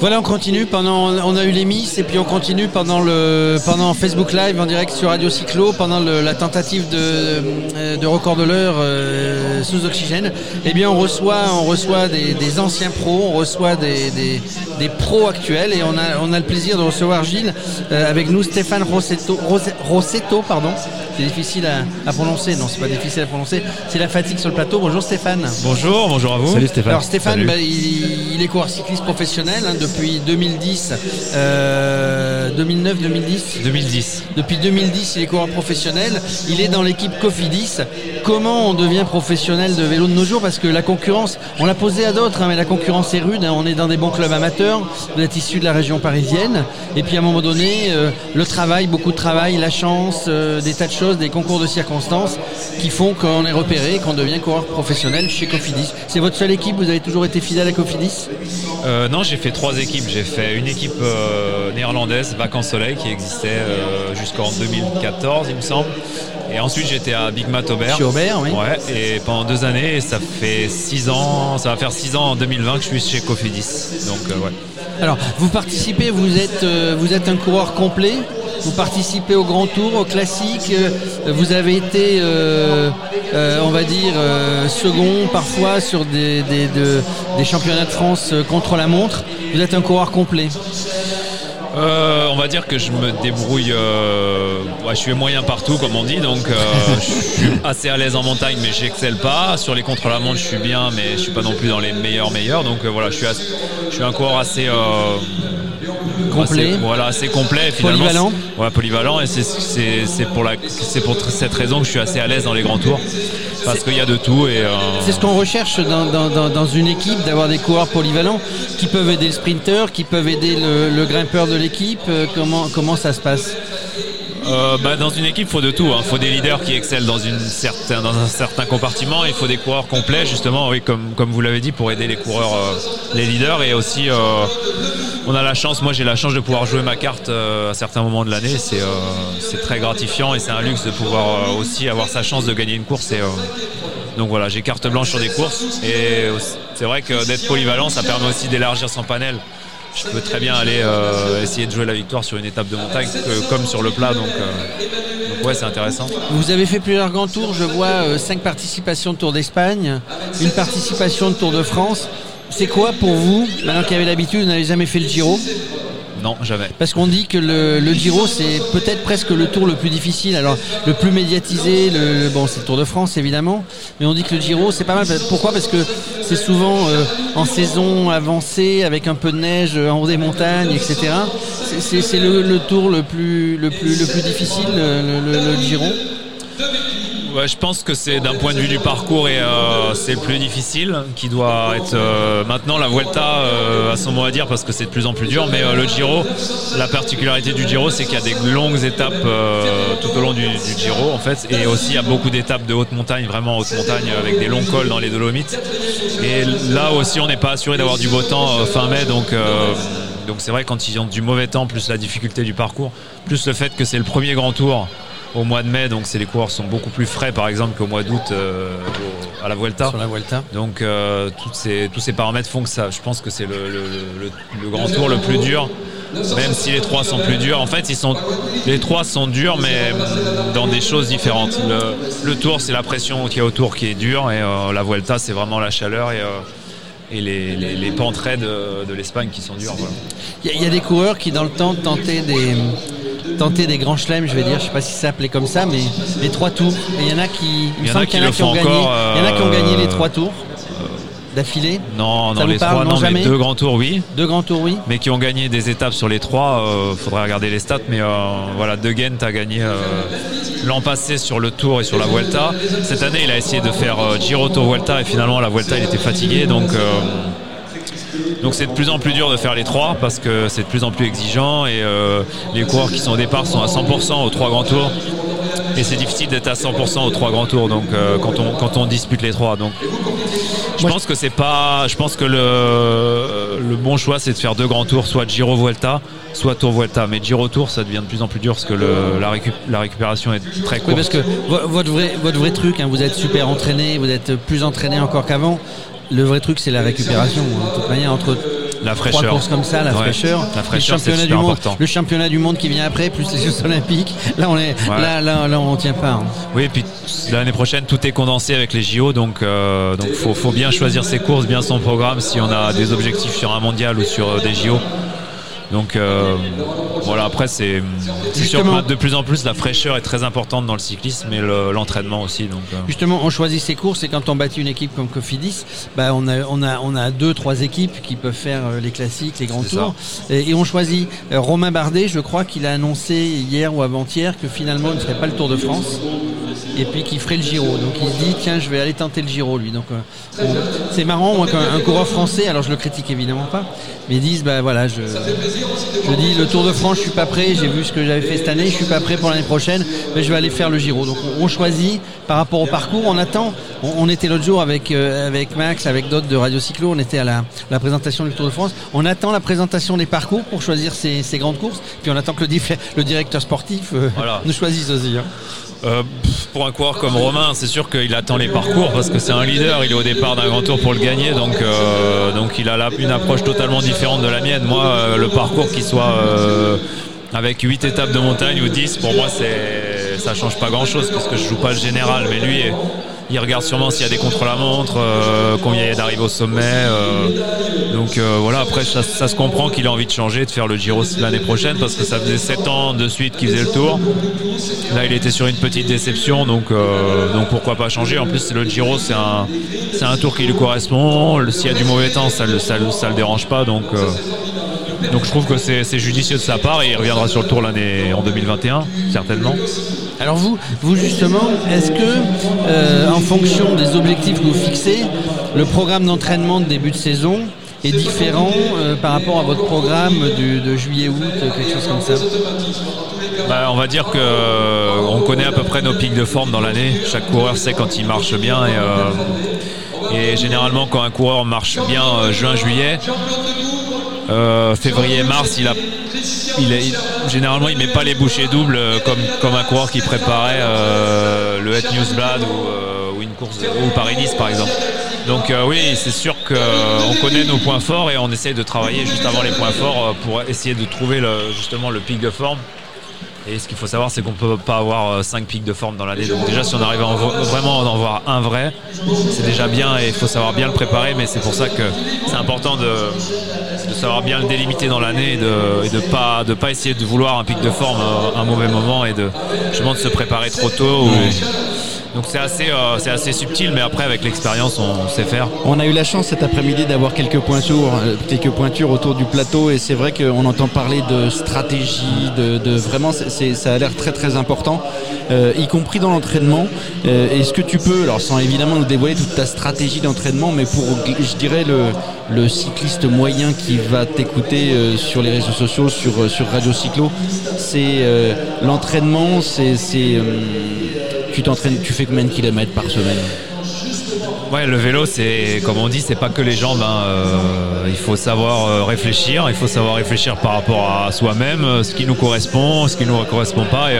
Voilà, on continue pendant, on a eu les Miss et puis on continue pendant le, pendant Facebook Live en direct sur Radio Cyclo pendant le- la tentative de, de record de l'heure euh, sous oxygène. Eh bien, on reçoit, on reçoit des, des anciens pros, on reçoit des, des, des pros actuels et on a, on a le plaisir de recevoir Gilles euh, avec nous Stéphane Rossetto, Rose- Rossetto, pardon. C'est difficile à, à prononcer, non, c'est pas difficile à prononcer. C'est la fatigue sur le plateau. Bonjour Stéphane. Bonjour, bonjour à vous. Salut Stéphane. Alors Stéphane, bah, il, il est coureur cycliste professionnel hein, depuis 2010, euh, 2009-2010. 2010. Depuis 2010, il est coureur professionnel. Il est dans l'équipe Cofidis. Comment on devient professionnel de vélo de nos jours? Parce que la concurrence, on l'a posé à d'autres, hein, mais la concurrence est rude. hein. On est dans des bons clubs amateurs. Vous êtes issu de la région parisienne. Et puis à un moment donné, euh, le travail, beaucoup de travail, la chance, euh, des tas de choses, des concours de circonstances qui font qu'on est repéré, qu'on devient coureur professionnel chez Cofidis. C'est votre seule équipe? Vous avez toujours été fidèle à Cofidis? Euh, non, j'ai fait trois équipes. J'ai fait une équipe euh, néerlandaise, Vacances Soleil, qui existait euh, jusqu'en 2014, il me semble. Et ensuite, j'étais à Big Mat Aubert. Chez Aubert, oui. Ouais, et pendant deux années, et ça fait six ans, ça va faire six ans en 2020 que je suis chez Cofidis. Donc, euh, ouais. Alors, vous participez, vous êtes, euh, vous êtes un coureur complet. Vous participez au Grand Tour, au classique. euh, vous avez été, euh, euh, on va dire, euh, second parfois sur des, des, de- des championnats de France contre la montre. Vous êtes un coureur complet. Euh, on va dire que je me débrouille. euh, ouais, je suis moyen partout, comme on dit, donc euh, je suis assez à l'aise en montagne, mais j'excelle pas. Sur les contre-la-montre, je suis bien, mais je suis pas non plus dans les meilleurs meilleurs. Donc voilà, je suis, assez- je suis un coureur assez Complet. voilà, assez complet. Finalement. Polyvalent. Ouais, polyvalent, et c'est- c'est c'est pour la, c'est pour cette raison que je suis assez à l'aise dans les grands tours, parce qu'il y a de tout et. euh, C'est ce qu'on recherche dans, dans- dans- dans une équipe, d'avoir des coureurs polyvalents qui peuvent aider le sprinter, qui peuvent aider le, le grimpeur de l'équipe. Euh, Comment, comment ça se passe? Euh, bah, dans une équipe, il faut de tout. Il faut des leaders qui excellent dans, une certain, dans un certain compartiment. Il faut des coureurs complets, justement, oui, comme, comme vous l'avez dit, pour aider les coureurs, euh, les leaders. Et aussi, euh, on a la chance, moi j'ai la chance de pouvoir jouer ma carte à certains moments de l'année. C'est très gratifiant et c'est un luxe de pouvoir aussi avoir sa chance de gagner une course. Et, donc voilà, j'ai carte blanche sur des courses. Et c'est vrai que d'être polyvalent, ça permet aussi d'élargir son panel. Je peux très bien aller euh, essayer de jouer la victoire sur une étape de montagne comme sur le plat. Donc, euh, donc ouais, c'est intéressant. Vous avez fait plusieurs grands tours, je vois 5 participations de Tour d'Espagne, une participation de Tour de France. C'est quoi pour vous, maintenant qu'il y avait l'habitude, vous n'avez jamais fait le Giro? Non, jamais. Parce qu'on dit que le, Giro, c'est peut-être presque le tour le plus difficile. Alors, le plus médiatisé, bon, c'est le Tour de France, évidemment. Mais on dit que le Giro, c'est pas mal. Pourquoi? Parce que c'est souvent euh, en saison avancée, avec un peu de neige euh, en haut des montagnes, etc. C'est- le, tour le plus, le plus, le plus difficile, le, le- le- le Giro. Ouais, je pense que c'est d'un point de vue du parcours et euh, c'est le plus difficile qui doit être euh, maintenant la Vuelta euh, a son mot à dire parce que c'est de plus en plus dur mais le Giro la particularité du Giro c'est qu'il y a des longues étapes tout au long du, Giro en fait et aussi il y a beaucoup d'étapes de haute montagne vraiment haute montagne avec des longs cols dans les Dolomites. Et là aussi on n'est pas assuré d'avoir du beau temps fin mai donc donc c'est vrai quand ils ont du mauvais temps plus la difficulté du parcours plus le fait que c'est le premier grand tour au mois de mai, donc c'est les coureurs sont beaucoup plus frais par exemple qu'au mois d'août euh, à la Vuelta. Sur la Vuelta. Donc euh, toutes ces- tous ces paramètres font que ça, je pense que c'est le, le- le- le grand tour le plus dur. Même si les trois sont plus durs, en fait, ils sont, les trois sont durs, mais dans des choses différentes. Le, le tour, c'est la pression qu'il y a autour qui est dure, et euh, la Vuelta, c'est vraiment la chaleur et, euh, et les, les, les pentes raides de, de l'Espagne qui sont dures. voilà. Il y, y a des coureurs qui, dans le temps, tentaient des, tentaient des grands chelems, je vais dire. Je sais pas si ça s'appelait comme ça, mais les trois tours. Et il y en a qui, il me semble qui qu'il y en a le qui ont gagné. Il y en a qui ont gagné euh, les trois tours d'affilée. Non, Ça vous les parle trois, Non, non, jamais mais deux grands tours, oui. Deux grands tours, oui. mais qui ont gagné des étapes sur les trois. Euh, faudrait regarder les stats, mais euh, voilà, De Ghent a gagné euh, l'an passé sur le Tour et sur la Vuelta. Cette année, il a essayé de faire euh, Giro Tour Vuelta et finalement la Vuelta, il était fatigué, donc. Euh, donc c'est de plus en plus dur de faire les trois parce que c'est de plus en plus exigeant et euh, les coureurs qui sont au départ sont à 100% aux trois grands tours et c'est difficile d'être à 100% aux trois grands tours. Donc quand on quand on dispute les trois, donc je pense que c'est pas, je pense que le le bon choix c'est de faire deux grands tours, soit Giro Vuelta, soit Tour Vuelta. Mais Giro Tour, ça devient de plus en plus dur parce que le, la, la récupération est très courte. Oui, parce que votre vrai votre vrai truc, hein, vous êtes super entraîné, vous êtes plus entraîné encore qu'avant. Le vrai truc, c'est la récupération. Hein. De toute manière, entre la fraîcheur. Trois courses comme ça, la fraîcheur. La fraîcheur, le championnat du monde, important. le championnat du monde qui vient après, plus les Jeux Olympiques. Là, on est, Ouais. là, là, là, on tient pas. hein. Oui, et puis l'année prochaine, tout est condensé avec les JO, donc euh, donc faut, faut bien choisir ses courses, bien son programme si on a des objectifs sur un mondial ou sur euh, des JO. Donc euh, voilà, après c'est sûr que de plus en plus la fraîcheur est très importante dans le cyclisme et le- l'entraînement aussi. Donc euh, Justement, on choisit ses courses et quand on bâtit une équipe comme Cofidis, bah on a on a on a deux trois équipes qui peuvent faire euh, les classiques, les grands tours et, et on choisit euh, Romain Bardet. Je crois qu'il a annoncé hier ou avant-hier que finalement il ne ferait pas le Tour de France et puis qu'il ferait le Giro. Donc il se dit tiens je vais aller tenter le Giro lui. Donc euh, c'est marrant moi qu'un un coureur français, alors je le critique évidemment pas, mais ils disent bah voilà je je dis le Tour de France je suis pas prêt, j'ai vu ce que j'avais fait cette année, je suis pas prêt pour l'année prochaine, mais je vais aller faire le Giro. Donc on, on choisit par rapport au parcours, on attend. On, on était l'autre jour avec euh, avec Max, avec d'autres de Radio Cyclo, on était à la, la présentation du Tour de France. On attend la présentation des parcours pour choisir ces, ces grandes courses, puis on attend que le, le directeur sportif euh, Voilà. nous choisisse aussi. hein. Euh, pour un coureur comme Romain, c'est sûr qu'il attend les parcours parce que c'est un leader. Il est au départ d'un grand tour pour le gagner, donc euh, donc il a une approche totalement différente de la mienne. Moi, euh, le parcours qui soit euh, avec 8 étapes de montagne ou 10, pour moi, c'est ça change pas grand-chose parce que je joue pas le général. Mais lui, il regarde sûrement s'il y a des contre-la-montre, euh, combien il y a d'arrivées au sommet. euh, donc euh, voilà, après ça, se comprend qu'il a envie de changer, de faire le Giro l'année prochaine parce que ça faisait 7 ans de suite qu'il faisait le tour. Là, il était sur une petite déception, donc, donc pourquoi pas changer. En plus, le Giro, c'est un, un tour qui lui correspond. S'il y a du mauvais temps, ça le, ça, ça le dérange pas. Donc, donc je trouve que c'est c'est judicieux de sa part et il reviendra sur le tour l'année en 2021, certainement. Alors vous, vous justement, est-ce que en fonction des objectifs que vous fixez, le programme d'entraînement de début de saison est différent euh, par rapport à votre programme de juillet-août, quelque chose comme ça Bah, on va dire que euh, on connaît à peu près nos pics de forme dans l'année. Chaque coureur sait quand il marche bien et, euh, généralement quand un coureur marche bien euh, juin-juillet, euh, février-mars, il a, il est, généralement il met pas les bouchées doubles euh, comme, comme un coureur qui préparait euh, le Het Newsblad ou, euh, une course ou Paris-Nice par exemple. Donc euh, oui, c'est sûr qu'on connaît nos points forts et on essaye de travailler juste avant les points forts euh, pour essayer de trouver justement le pic de forme. Et ce qu'il faut savoir, c'est qu'on peut pas avoir 5 pics de forme dans l'année. Donc déjà, si on arrive vraiment à en voir un vrai, c'est déjà bien et il faut savoir bien le préparer. Mais c'est pour ça que c'est important de, savoir bien le délimiter dans l'année et de, et de pas pas essayer de vouloir un pic de forme à un mauvais moment et de justement de se préparer trop tôt. Donc c'est assez euh, c'est assez subtil, mais après avec l'expérience, on sait faire. On a eu la chance cet après-midi d'avoir quelques pointures, euh, quelques pointures autour du plateau et c'est vrai qu'on entend parler de stratégie, de, de- vraiment, ça a l'air très très important, euh, y compris dans l'entraînement. Euh, Est-ce que tu peux, alors sans évidemment nous dévoiler toute ta stratégie d'entraînement, mais pour, je dirais, le, le cycliste moyen qui va t'écouter euh, sur les réseaux sociaux, sur, sur Radio Cyclo, c'est l'entraînement, c'est... c'est, tu tu fais combien de kilomètres par semaine Ouais, le vélo, c'est comme on dit, c'est pas que les jambes. euh, il faut savoir euh, réfléchir. Il faut savoir réfléchir par rapport à soi-même, euh, ce qui nous correspond, ce qui nous correspond pas.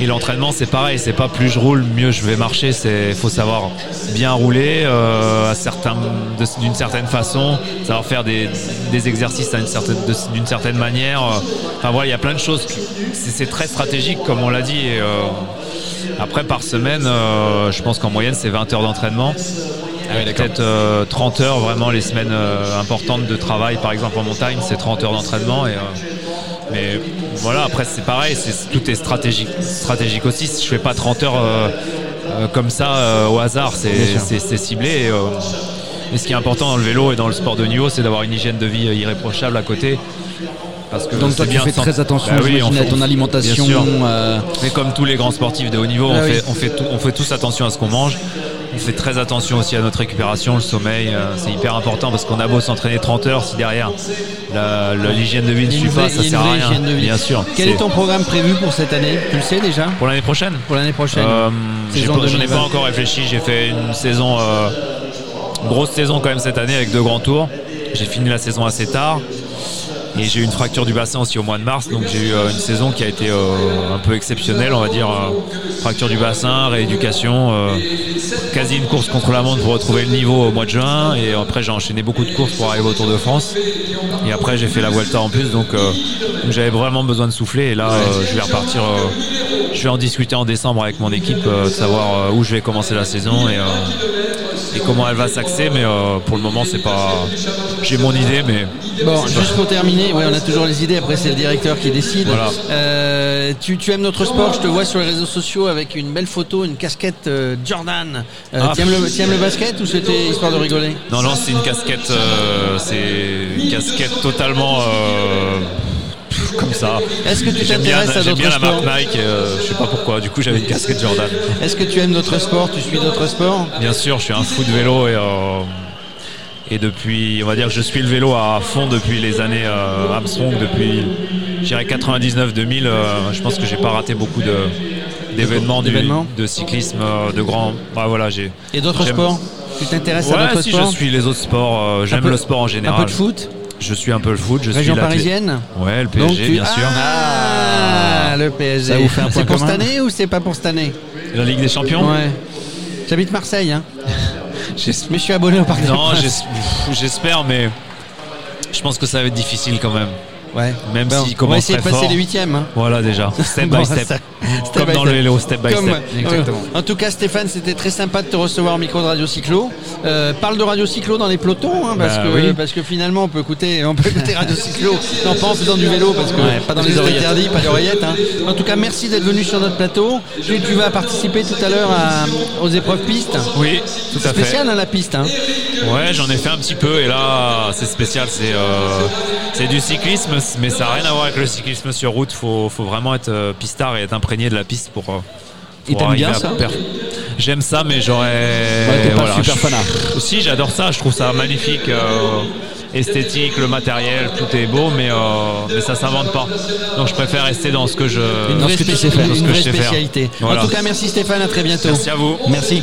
Et l'entraînement, c'est pareil. C'est pas plus je roule, mieux je vais marcher. C'est faut savoir bien rouler euh, à certains, de- d'une certaine façon, savoir faire des, des exercices certaine, d'une certaine manière. euh. Enfin voilà, il y a plein de choses. C'est, très stratégique, comme on l'a dit. Et, euh, après, par semaine, euh, je pense qu'en moyenne, c'est 20 heures d'entraînement. Avec peut-être euh, 30 heures, vraiment, les semaines euh, importantes de travail, par exemple en montagne, c'est 30 heures d'entraînement. Et, euh, mais voilà, après, c'est pareil, c'est, tout est stratégique, stratégique aussi. Je fais pas 30 heures euh, euh, comme ça euh, au hasard, c'est, Bien ciblé. Et, et ce qui est important dans le vélo et dans le sport de niveau, c'est d'avoir une hygiène de vie irréprochable à côté. Parce que Donc toi c'est tu bien fais très attention Bah oui, on à ton on- alimentation. bien sûr. mais comme tous les grands sportifs de haut niveau, Ah on, oui. fait, on, fait tout- on fait tous attention à ce qu'on mange. On fait très attention aussi à notre récupération, le sommeil, euh, c'est hyper important parce qu'on a beau s'entraîner 30 heures si derrière l'hygiène de vie ne suit une pas, ça sert une à rien. Bien sûr. Quel est ton programme prévu pour cette année? Tu le sais déjà? Pour l'année prochaine? Pour l'année prochaine Euh, J'en ai 2020. pas encore réfléchi. J'ai fait une saison, euh, grosse saison quand même cette année avec deux grands tours. J'ai fini la saison assez tard. Et j'ai eu une fracture du bassin aussi au mois de mars, donc j'ai eu euh, une saison qui a été euh, un peu exceptionnelle, on va dire. euh, fracture du bassin, rééducation, quasi une course contre la montre pour retrouver le niveau au mois de juin. Et après j'ai enchaîné beaucoup de courses pour arriver au Tour de France. Et après j'ai fait la Vuelta en plus, donc, j'avais vraiment besoin de souffler. Et là je vais repartir, je vais en discuter en décembre avec mon équipe, de savoir où je vais commencer la saison et, et comment elle va s'axer. Mais pour le moment c'est pas, j'ai mon idée, mais Bon, juste pour terminer, ouais, on a toujours les idées, après c'est le directeur qui décide. Voilà. Euh, tu, tu aimes notre sport, je te vois sur les réseaux sociaux avec une belle photo, une casquette euh, Jordan. Euh, Ah. tu, aimes le, tu aimes le basket ou c'était histoire de rigoler? Non, non, c'est une casquette, euh, c'est une casquette totalement comme ça. Est-ce que tu t'intéresses à j'aime bien d'autres la marque sports? Nike, euh, je sais pas pourquoi, du coup j'avais une casquette Jordan. Est-ce que tu aimes d'autres sports? Tu suis d'autres sports? Bien sûr, je suis un fou de vélo et, euh, et depuis, on va dire que je suis le vélo à fond depuis les années euh, Armstrong, depuis, je dirais 99-2000, euh, je pense que j'ai pas raté beaucoup de d'événements, de cyclisme, euh, de grands. Bah, voilà, j'ai. Et d'autres sports? Tu t'intéresses à d'autres si sports? je suis les autres sports, Un j'aime le sport en Un général. peu de foot? Je suis un peu le foot, je Région suis parisienne? Ouais, le PSG, tu- bien sûr. Ah, le PSG. Ça vous fait un point C'est pour cette année ou c'est pas pour cette année? La Ligue des Champions? Ouais. J'habite Marseille, hein. Mais je suis abonné au Parc Non, j'espère, mais je pense que ça va être difficile quand même. Ouais. Même Bon, s'il on commence va essayer de passer fort. les huitièmes. hein. Voilà déjà, step by step. step Comme by dans step. le vélo, step by Comme- step. Exactement. En tout cas, Stéphane, c'était très sympa de te recevoir au micro de Radio Cyclo. Euh, parle de Radio Cyclo dans les pelotons, hein, parce, Bah que, oui. parce que finalement, on peut écouter, on peut écouter Radio Cyclo. Non, pas en faisant du vélo, parce que Ouais, pas dans les oreillettes. interdit, pas d'oreillettes. hein. En tout cas, merci d'être venu sur notre plateau. Tu, tu vas participer tout à l'heure à- aux épreuves pistes. Oui, tout à fait. Spécial, hein, la piste. Hein. Ouais, j'en ai fait un petit peu et là, c'est spécial. C'est euh, c'est du cyclisme, mais ça n'a rien à voir avec le cyclisme sur route. Faut, faut vraiment être euh, pistard et être imprégné de la piste pour. euh, Et pour t'aimes arriver bien à ça J'aime ça, mais j'aurais. Ouais, t'es pas super fanat. Si, j'adore ça. Je trouve ça magnifique. euh, esthétique, le matériel, tout est beau, mais, euh, mais ça s'invente pas. Donc je préfère rester dans ce que je, Une vraie, ce que tu spé- sais faire. une vraie spécialité. Voilà. En tout cas, merci Stéphane, à très bientôt. Merci à vous. Merci.